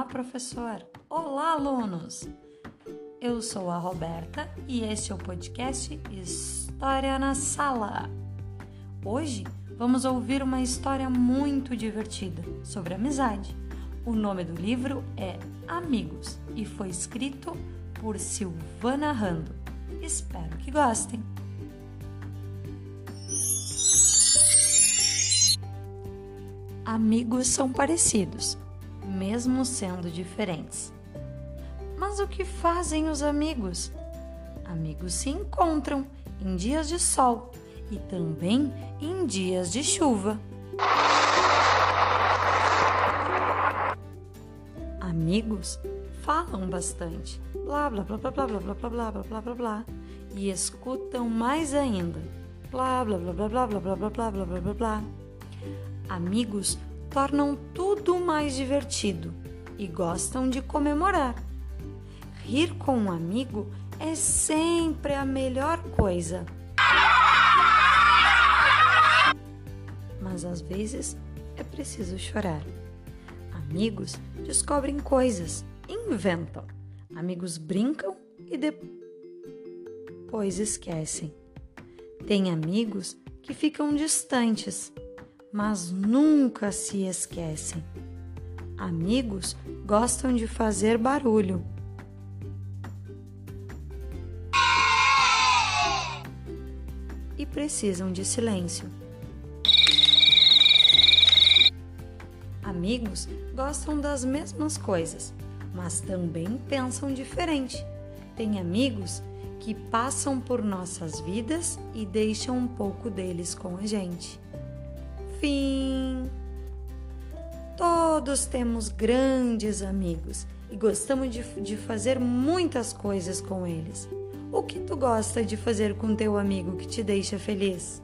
professor! Olá, alunos! Eu sou a Roberta e este é o podcast História na Sala. Hoje vamos ouvir uma história muito divertida sobre amizade. O nome do livro é Amigos e foi escrito por Silvana Rando. Espero que gostem! Amigos são parecidos mesmo sendo diferentes. Mas o que fazem os amigos? Amigos se encontram em dias de sol e também em dias de chuva. Amigos falam bastante, blá blá blá blá blá blá blá blá blá blá blá blá e escutam mais ainda, blá blá blá blá blá blá blá blá blá blá blá blá. Amigos tornam tudo mais divertido e gostam de comemorar. Rir com um amigo é sempre a melhor coisa. Mas às vezes é preciso chorar. Amigos descobrem coisas, inventam. Amigos brincam e depois esquecem. Tem amigos que ficam distantes mas nunca se esquecem. Amigos gostam de fazer barulho. E precisam de silêncio. Amigos gostam das mesmas coisas, mas também pensam diferente. Tem amigos que passam por nossas vidas e deixam um pouco deles com a gente fim. Todos temos grandes amigos e gostamos de, de fazer muitas coisas com eles. O que tu gosta de fazer com teu amigo que te deixa feliz?